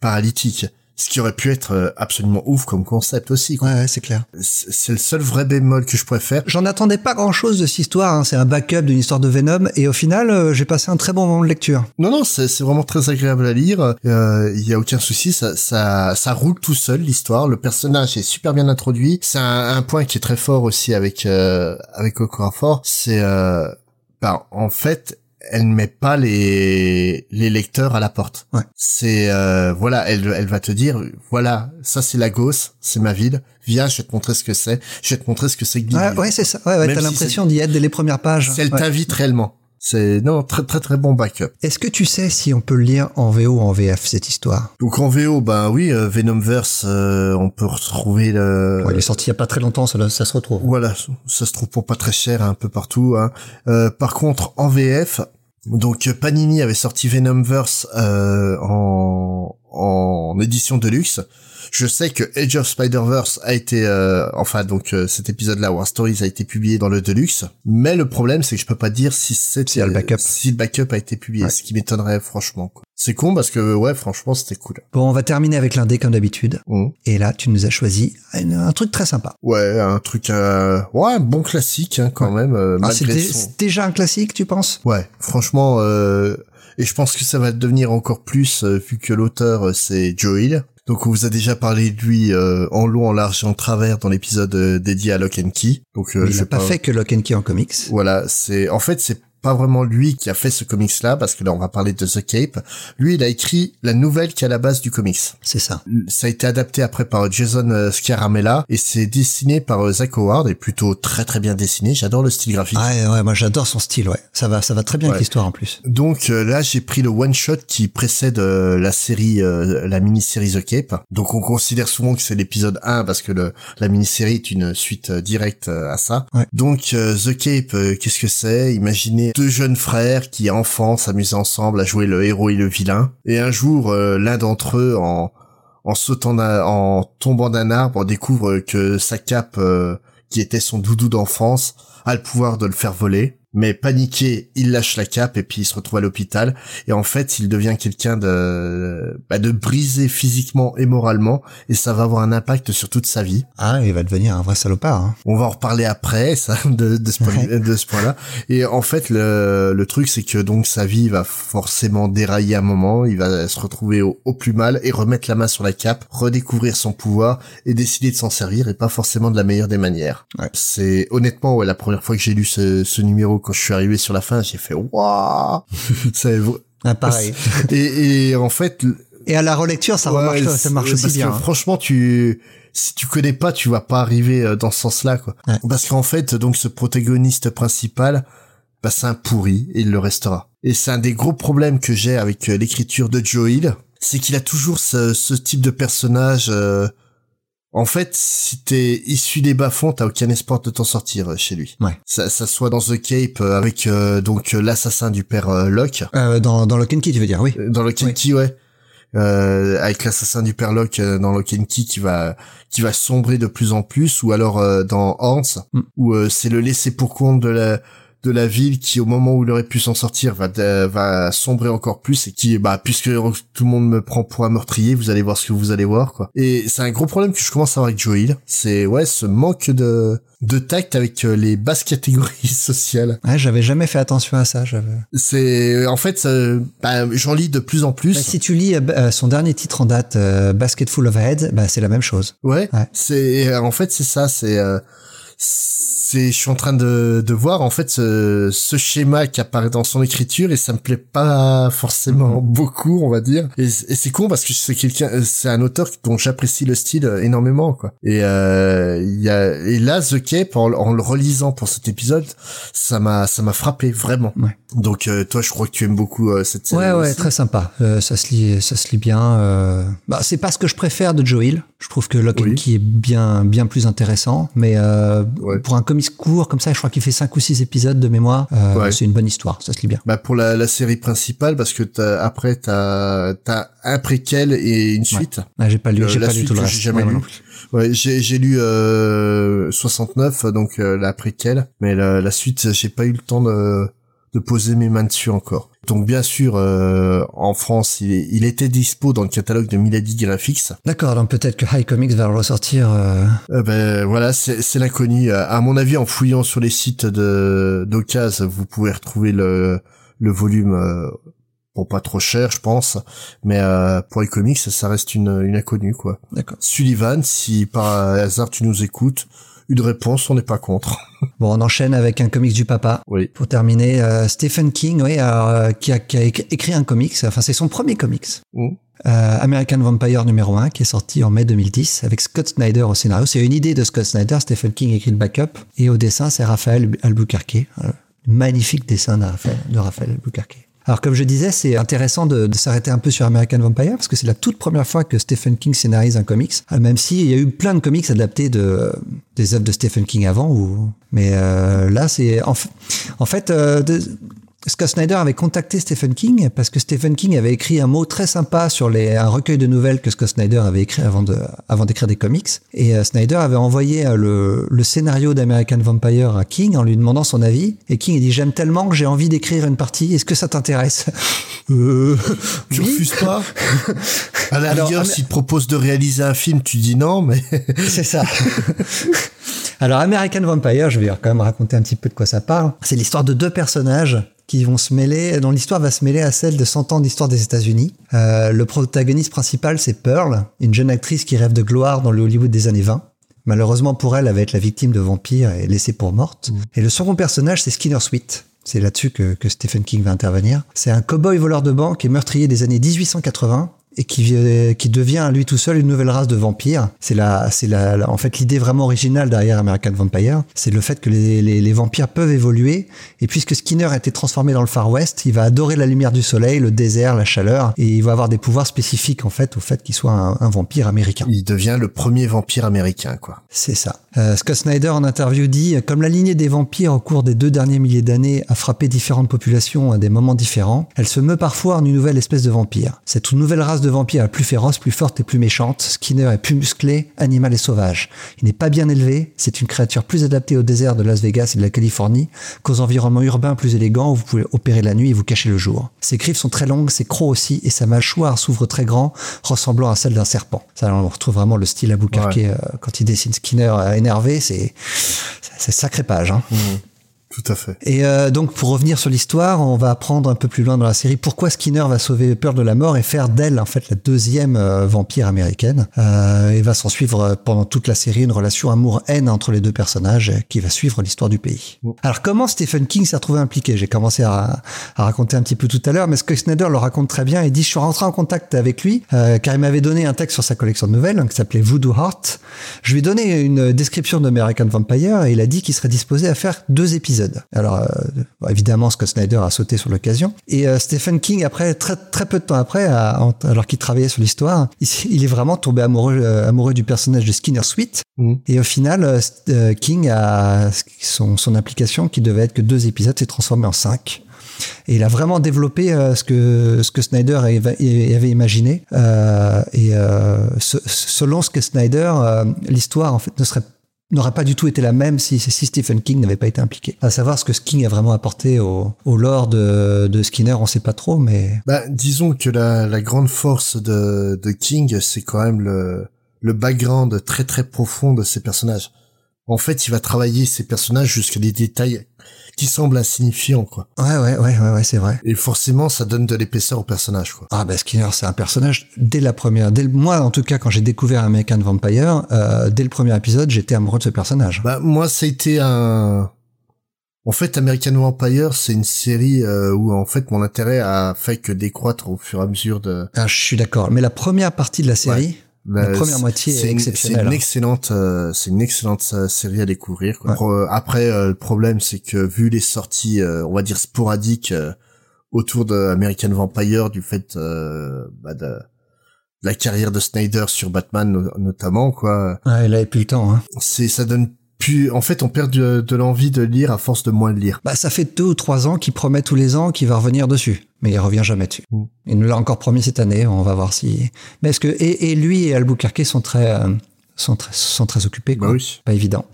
C: paralytique, ce qui aurait pu être euh, absolument ouf comme concept aussi. quoi.
B: Ouais, ouais, c'est clair.
C: C'est le seul vrai bémol que je faire.
B: J'en attendais pas grand chose de cette histoire. hein. C'est un backup d'une histoire de Venom. Et au final, euh, j'ai passé un très bon moment de lecture.
C: Non, non, c'est vraiment très agréable à lire. Euh, Il y a aucun souci, ça, ça, ça roule tout seul l'histoire. Le personnage est super bien introduit. C'est un, un point qui est très fort aussi avec euh, avec Okorafor. C'est, euh, bah, en fait, elle ne met pas les les lecteurs à la porte.
B: Ouais.
C: C'est euh, voilà, elle elle va te dire voilà, ça c'est Lagos, c'est ma ville. Viens, je vais te montrer ce que c'est. Je vais te montrer ce que c'est que
B: Ouais, ouais, c'est ça. Ouais, ouais, t'as
C: si
B: l'impression d'y être dès les premières pages.
C: Si elle
B: Ouais.
C: t'invite réellement. C'est non très très très bon backup.
B: Est-ce que tu sais si on peut le lire en VO ou en VF cette histoire?
C: Donc en VO, ben oui, euh, Venomverse, euh, on peut retrouver le.
B: Ouais, Il est sorti il y a pas très longtemps, ça, ça se retrouve.
C: Voilà, ça se trouve pour pas très cher un peu partout. Hein. Euh, par contre, en VF, donc Panini avait sorti Venomverse euh, en, en édition de luxe. Je sais que Age of Spider-Verse a été, euh, enfin donc euh, cet épisode-là, War Stories a été publié dans le Deluxe, mais le problème c'est que je peux pas dire si c'est
B: a le backup.
C: si le backup a été publié,
B: Ouais.
C: ce qui m'étonnerait franchement. quoi. C'est con parce que ouais, franchement c'était cool.
B: Bon, on va terminer avec l'indé comme d'habitude.
C: Mhm.
B: Et là, tu nous as choisi un, un truc très sympa.
C: Ouais, un truc, euh, ouais, un bon classique hein, quand même. euh,
B: Alors, c'est dé-
C: son-
B: déjà un classique, tu penses?
C: Ouais, franchement, euh, et je pense que ça va devenir encore plus euh, vu que l'auteur euh, c'est Joe Hill. Donc on vous a déjà parlé de lui euh, en long, en large et en travers dans l'épisode euh, dédié à Lock and Key. Donc euh,
B: Il n'a pas fait que Lock and Key en comics.
C: Voilà, c'est en fait c'est pas vraiment lui qui a fait ce comics là parce que là on va parler de The Cape. Lui il a écrit la nouvelle qui est à la base du comics.
B: C'est ça.
C: Ça a été adapté après par Jason euh, Scaramella et c'est dessiné par euh, Zach Howard et plutôt très très bien dessiné. J'adore le style graphique.
B: Ouais, ouais, moi j'adore son style, ouais. Ça va, ça va très bien
C: Ouais.
B: avec l'histoire en plus.
C: Donc euh, là, j'ai pris le one shot qui précède euh, la série, euh, la mini-série The Cape. Donc on considère souvent que c'est l'épisode 1 parce que le, la mini-série est une suite euh, directe à ça.
B: Ouais.
C: Donc The Cape, qu'est-ce que c'est? Imaginez deux jeunes frères qui enfants s'amusaient ensemble à jouer le héros et le vilain. Et un jour, euh, l'un d'entre eux, en, en sautant, en tombant d'un arbre, découvre que sa cape, euh, qui était son doudou d'enfance, a le pouvoir de le faire voler. Mais paniqué, il lâche la cape et puis il se retrouve à l'hôpital. Et en fait, il devient quelqu'un de, bah, de brisé physiquement et moralement. Et ça va avoir un impact sur toute sa vie.
B: Ah, il va devenir un vrai salopard. Hein.
C: On va en reparler après, ça, de, de ce point,
B: Ouais.
C: de ce point-là. Et en fait, le, le truc, c'est que donc sa vie va forcément dérailler à un moment. Il va se retrouver au, au plus mal et remettre la main sur la cape, redécouvrir son pouvoir et décider de s'en servir et pas forcément de la meilleure des manières.
B: Ouais.
C: C'est honnêtement, ouais, la première fois que j'ai lu ce, ce numéro, quand je suis arrivé sur la fin, j'ai fait waouh. V-
B: Ah, pareil.
C: et, et en fait,
B: Et à la relecture, ça
C: Ouais,
B: remarche, ça marche aussi
C: parce
B: bien.
C: que
B: hein.
C: franchement, tu si tu connais pas, tu vas pas arriver euh, dans ce sens-là, quoi.
B: Ouais.
C: Parce qu'en fait, donc ce protagoniste principal, bah, c'est un pourri et il le restera. Et c'est un des gros problèmes que j'ai avec euh, l'écriture de Joe Hill, c'est qu'il a toujours ce, ce type de personnage. euh, En fait, si t'es issu des bas-fonds, t'as aucun espoir de t'en sortir euh, chez lui.
B: Ouais.
C: Ça, ça soit dans The Cape euh, avec euh, donc l'assassin du père Locke,
B: Euh, dans, dans Lock and Key, tu veux dire, oui.
C: dans Lock and. Key, ouais. Euh, avec l'assassin du père Locke euh, dans Lock and Key qui va qui va sombrer de plus en plus ou alors euh, dans Hans
B: Mm.
C: où euh, c'est le laisser pour compte de la de la ville qui au moment où il aurait pu s'en sortir va de- va sombrer encore plus et qui bah puisque tout le monde me prend pour un meurtrier vous allez voir ce que vous allez voir quoi et c'est un gros problème que je commence à avoir avec Joe Hill c'est ouais ce manque de de tact avec euh, les basses catégories sociales
B: Ouais, j'avais jamais fait attention à ça.
C: c'est en fait euh, bah, j'en lis de plus en plus
B: Bah, si tu lis euh, euh, son dernier titre en date, euh, Basket Full of Heads, bah, c'est la même chose.
C: Ouais,
B: Ouais.
C: c'est en fait c'est ça, c'est euh, c'est je suis en train de de voir en fait ce, ce schéma qui apparaît dans son écriture et ça me plaît pas forcément beaucoup, on va dire. Et, et c'est con parce que c'est quelqu'un c'est un auteur dont j'apprécie le style énormément quoi. Et euh, il y a et là The Cape en, en le relisant pour cet épisode, ça m'a ça m'a frappé vraiment.
B: Ouais.
C: Donc euh, toi je crois que tu aimes beaucoup euh, cette série.
B: Ouais, ouais,
C: aussi.
B: très sympa. Euh, ça se lit, ça se lit bien. Euh... Bah, c'est pas ce que je préfère de Joe Hill. Je trouve que Lock and
C: Oui.
B: Key est bien, bien plus intéressant. Mais euh,
C: Ouais.
B: pour un comics court comme ça, je crois qu'il fait cinq ou six épisodes de mémoire. Euh,
C: Ouais.
B: C'est une bonne histoire. Ça se lit bien.
C: Bah pour la, la série principale parce que après t'as t'as un préquel et une suite.
B: Ah, j'ai pas lu,
C: Euh,
B: j'ai
C: la
B: pas lu
C: suite
B: tout le
C: que
B: reste.
C: j'ai jamais
B: Ouais,
C: lu. Ouais, j'ai j'ai lu euh, 69 donc euh, la mais la, la suite j'ai pas eu le temps de de poser mes mains dessus encore. Donc bien sûr, euh, en France, il, est- il était dispo dans le catalogue de Milady Graphics.
B: D'accord, donc peut-être que High Comics va le ressortir. euh,
C: Euh, ben voilà, c'est l'inconnu. Euh, À mon avis, en fouillant sur les sites de d'Ocas, vous pouvez retrouver le le volume euh, bon pas trop cher, je pense, mais euh, pour les comics, ça reste une une inconnue quoi.
B: D'accord.
C: Sullivan, si par hasard tu nous écoutes, une réponse, on n'est pas contre.
B: Bon, on enchaîne avec un comics du papa.
C: Oui.
B: Pour terminer, euh, Stephen King, oui, alors, euh, qui, a, qui a écrit un comics, enfin c'est son premier comics.
C: Mm.
B: Euh, American Vampire numéro 1, qui est sorti en mai 2010, avec Scott Snyder au scénario. C'est une idée de Scott Snyder, Stephen King écrit le backup, et au dessin, c'est Raphaël Albuquerque. Euh, magnifique dessin de Raphaël, de Raphaël Albuquerque. Alors comme je disais, c'est intéressant de, s'arrêter un peu sur American Vampire parce que c'est la toute première fois que Stephen King scénarise un comics. Euh, Même s'il y a eu plein de comics adaptés de des œuvres de Stephen King avant, ou mais euh, là c'est en, fait euh, Scott Snyder avait contacté Stephen King parce que Stephen King avait écrit un mot très sympa sur les, un recueil de nouvelles que Scott Snyder avait écrit avant de, avant d'écrire des comics. Et euh, Snyder avait envoyé euh, le, le scénario d'American Vampire à King en lui demandant son avis. Et King a dit j'aime tellement que j'ai envie d'écrire une partie. Est-ce que ça t'intéresse? Euh,
C: Tu
B: oui.
C: refuses pas? À la
B: Alors,
C: rigueur, s'il te propose de réaliser un film, tu dis non, mais
B: C'est ça. Alors, American Vampire, je vais quand même raconter un petit peu de quoi ça parle. C'est l'histoire de deux personnages qui vont se mêler, dont l'histoire va se mêler à celle de 100 ans d'histoire des États-Unis. Euh, le protagoniste principal, c'est Pearl, une jeune actrice qui rêve de gloire dans le Hollywood des années 20. Malheureusement pour elle, elle va être la victime de vampires et laissée pour morte. Et le second personnage, c'est Skinner Sweet. C'est là-dessus que, que Stephen King va intervenir. C'est un cow-boy voleur de banque et meurtrier des années 1880 et qui, vi- qui devient lui tout seul une nouvelle race de vampires. C'est la, c'est la, la- en fait l'idée vraiment originale derrière American Vampire, c'est le fait que les, les, les vampires peuvent évoluer. Et puisque Skinner a été transformé dans le Far West, il va adorer la lumière du soleil, le désert, la chaleur, et il va avoir des pouvoirs spécifiques en fait au fait qu'il soit un, un vampire américain.
C: il devient le premier vampire américain, quoi.
B: C'est ça. Euh, Scott Snyder en interview dit comme la lignée des vampires au cours des deux derniers milliers d'années a frappé différentes populations à des moments différents, elle se meut parfois en une nouvelle espèce de vampire. Cette nouvelle race de vampires est plus féroce, plus forte et plus méchante. Skinner est plus musclé, animal et sauvage. Il n'est pas bien élevé, c'est une créature plus adaptée au désert de Las Vegas et de la Californie qu'aux environnements urbains plus élégants où vous pouvez opérer la nuit et vous cacher le jour. Ses griffes sont très longues, ses crocs aussi, et sa mâchoire s'ouvre très grand, ressemblant à celle d'un serpent. Ça, on retrouve vraiment le style à Boucarquet euh, quand il dessine Skinner euh, énervé, c'est c'est sacré page. Hein.
C: Tout à fait.
B: Et euh, donc pour revenir sur l'histoire, on va apprendre un peu plus loin dans la série pourquoi Skinner va sauver Pearl de la mort et faire d'elle en fait la deuxième euh, vampire américaine. Euh, et va s'en suivre euh, pendant toute la série une relation amour-haine entre les deux personnages euh, qui va suivre l'histoire du pays. Alors comment Stephen King s'est retrouvé impliqué? J'ai commencé à, à raconter un petit peu tout à l'heure, mais Scott Snyder le raconte très bien et dit je suis rentré en contact avec lui euh, car il m'avait donné un texte sur sa collection de nouvelles hein, qui s'appelait Voodoo Heart. Je lui ai donné une description d'American Vampire et il a dit qu'il serait disposé à faire deux épisodes. Alors euh, évidemment Scott Snyder a sauté sur l'occasion et euh, Stephen King après très très peu de temps après a- alors qu'il travaillait sur l'histoire il, est vraiment tombé amoureux euh, amoureux du personnage de Skinner Sweet
C: Mhm.
B: et au final King a son son implication qui devait être que deux épisodes s'est transformé en cinq et il a vraiment développé euh, ce que ce que Snyder avait, imaginé. Euh, et euh, ce- selon ce que Snyder, l'histoire en fait ne serait n'aurait pas du tout été la même si, si Stephen King n'avait pas été impliqué. À savoir ce que King a vraiment apporté au, au lore de, de Skinner, on sait pas trop, mais
C: Bah, disons que la, la grande force de, de King, c'est quand même le, le background très très profond de ses personnages. En fait, il va travailler ses personnages jusqu'à des détails qui semblent insignifiants, quoi.
B: ouais, ouais, ouais, ouais, ouais c'est vrai.
C: Et forcément, ça donne de l'épaisseur au personnage, quoi.
B: Ah bah Skinner c'est un personnage dès la première, dès le, moi en tout cas quand j'ai découvert American Vampire, euh, dès le premier épisode j'étais amoureux de ce personnage.
C: Bah, moi, ça a été un... En fait, American Vampire, c'est une série euh, où, en fait, mon intérêt a fait que décroître au fur et à mesure de...
B: Ah, je suis d'accord, mais la première partie de la série, La première moitié est exceptionnelle,
C: C'est
B: hein.
C: une excellente, euh, c'est une excellente euh, série à découvrir. quoi.
B: Ouais.
C: Euh, Après, euh, le problème, c'est que vu les sorties, euh, on va dire sporadiques euh, autour de American Vampire, du fait euh, bah, de, de la carrière de Snyder sur Batman no- notamment, quoi,
B: ouais, il avait plus le temps. Hein.
C: c'est ça donne plus. En fait, on perd de, de l'envie de lire à force de moins le lire.
B: Bah, ça fait deux ou trois ans qu'il promet tous les ans qu'il va revenir dessus, mais il revient jamais dessus.
C: Mm.
B: Il nous l'a encore promis cette année, on va voir si. Mais est-ce que et, et lui et Albuquerque sont très euh, sont très sont très occupés, quoi.
C: Bah oui.
B: Pas évident.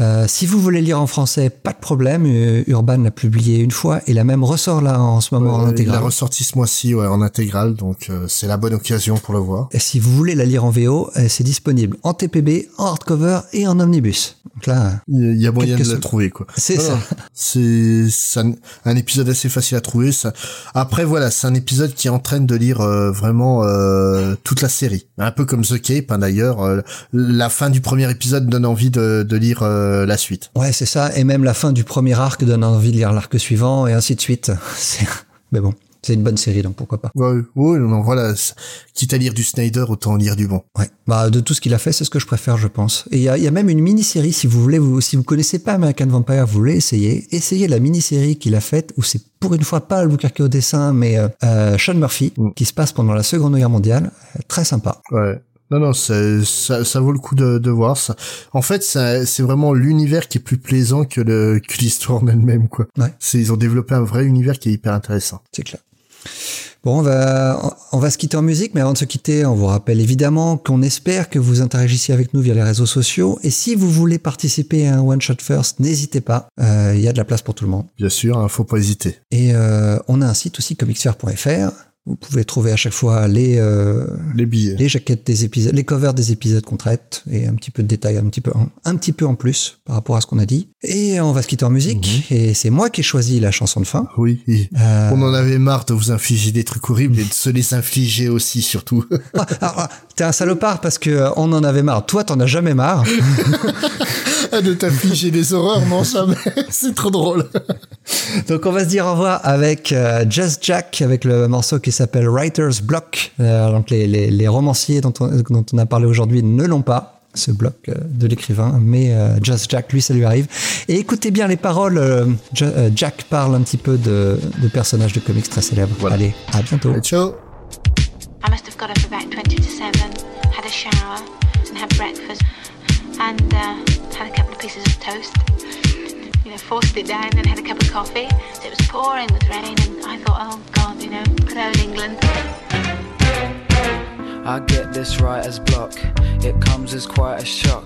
B: Euh, si vous voulez lire en français, pas de problème. Euh, Urban l'a publié une fois et la même ressort là en ce moment en
C: Euh, il a
B: intégral.
C: ressorti ce mois-ci ouais, en intégrale, donc euh, c'est la bonne occasion pour le voir.
B: Et si vous voulez la lire en VO, euh, c'est disponible en TPB, en hardcover et en omnibus. Donc là,
C: Il y a moyen de la trouver quoi.
B: c'est ça.
C: C'est un, épisode assez facile à trouver. Ça. Après voilà, c'est un épisode qui entraîne de lire euh, vraiment euh, toute la série. Un peu comme The Cape hein, d'ailleurs. euh, la fin du premier épisode donne envie de, de lire euh, la suite.
B: Ouais, c'est ça. Et même la fin du premier arc donne envie de lire l'arc suivant et ainsi de suite. C'est- Mais bon, c'est une bonne série, donc pourquoi pas.
C: Ouais, ouais, non, voilà. Quitte à lire du Snyder, autant lire du bon.
B: Ouais. Bah, de tout ce qu'il a fait, c'est ce que je préfère, je pense. Et il y a, il y a même une mini-série, si vous voulez, vous, si vous connaissez pas American Vampire, vous voulez essayer, essayez la mini-série qu'il a faite, où c'est pour une fois pas Albuquerque au dessin, mais euh, euh, Sean Murphy,
C: Mm.
B: qui se passe pendant la Seconde Guerre mondiale. Très sympa.
C: Ouais. Non, non, c'est- ça, ça vaut le coup de, de voir ça. En fait, ça- c'est vraiment l'univers qui est plus plaisant que le que l'histoire en elle-même, quoi.
B: Ouais.
C: Ils ont développé un vrai univers qui est hyper intéressant.
B: C'est clair. Bon, on va, on va se quitter en musique, mais avant de se quitter, on vous rappelle évidemment qu'on espère que vous interagissiez avec nous via les réseaux sociaux. Et si vous voulez participer à un One Shot First, n'hésitez pas. Euh, Il y a de la place pour tout le monde.
C: Bien sûr, hein, faut pas hésiter.
B: Et euh, on a un site aussi, comicsfair.fr. Vous pouvez trouver à chaque fois les, euh,
C: Les billets.
B: les jaquettes des épisodes, les covers des épisodes qu'on traite et un petit peu de détails, un petit peu, un, petit peu en plus par rapport à ce qu'on a dit. Et on va se quitter en musique. Et c'est moi qui ai choisi la chanson de fin.
C: Oui.
B: Euh,
C: On en avait marre de vous infliger des trucs horribles et de se les infliger aussi, surtout.
B: Ah, ah, ah, T'es un salopard parce que euh, on en avait marre. Toi, t'en as jamais marre.
C: de t'infliger des horreurs, non, jamais. c'est trop drôle.
B: Donc on va se dire au revoir avec Just Jack, avec le morceau qui s'appelle Writer's Block. Euh, donc les, les, les romanciers dont on, dont on a parlé aujourd'hui ne l'ont pas, ce bloc euh, de l'écrivain, mais euh, Just Jack, lui, ça lui arrive. Et écoutez bien les paroles. euh, Ja- euh, Jack parle un petit peu de, de personnages de comics très célèbres.
C: Voilà.
B: Allez, à bientôt.
C: Ciao.
D: I must have got up about 20 to 7, had a shower, and had breakfast, and uh, had a couple of pieces of toast. You know, forced it down and had a cup of coffee. So it was pouring with rain, and I thought, oh God, you know, good old England.
E: I get this writer's block. It comes as quite a shock.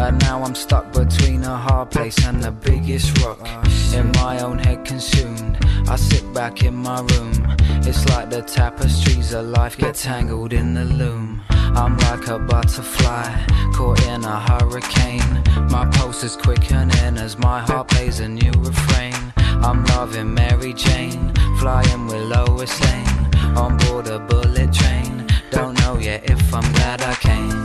E: And now I'm stuck between a hard place and the biggest rock. In my own head consumed. I sit back in my room. It's like the tapestries of life get tangled in the loom. I'm like a butterfly caught in a hurricane. My pulse is quickening as my heart plays a new refrain. I'm loving Mary Jane, flying with Lois Lane on board a bullet train. Know yet if I'm glad I came.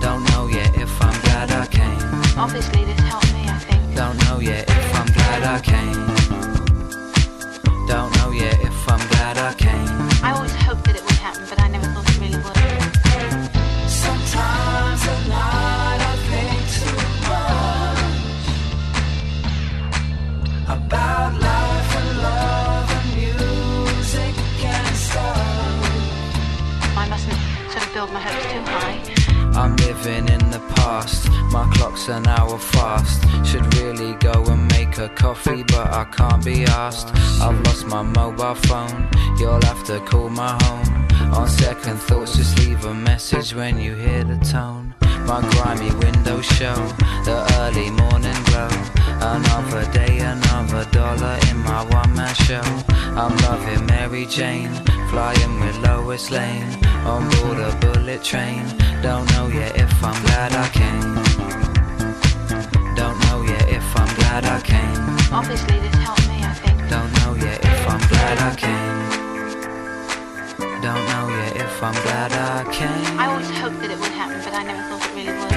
E: Don't know yet if I'm glad I came.
D: Obviously, this helped me, I think.
E: Don't know yet if I'm glad I came. Don't know yet if I'm glad I came.
D: I always hoped that it would happen, but I build my hopes too high.
E: I'm living in the past. My clock's an hour fast. Should really go and make a coffee, but I can't be asked. I've lost my mobile phone. You'll have to call my home. On second thoughts, just leave a message when you hear the tone. My grimy windows show the early morning glow. Another day, another dollar in my one man show. I'm loving Mary Jane, flying with Lois Lane on board a bullet train. Don't know yet if I'm glad I came. Don't know yet if I'm glad I came.
D: Obviously, this helped me, I think.
E: Don't know yet if I'm glad I came. Don't know yet if I'm glad I came.
D: I always hoped that it would happen, but I never thought it really would.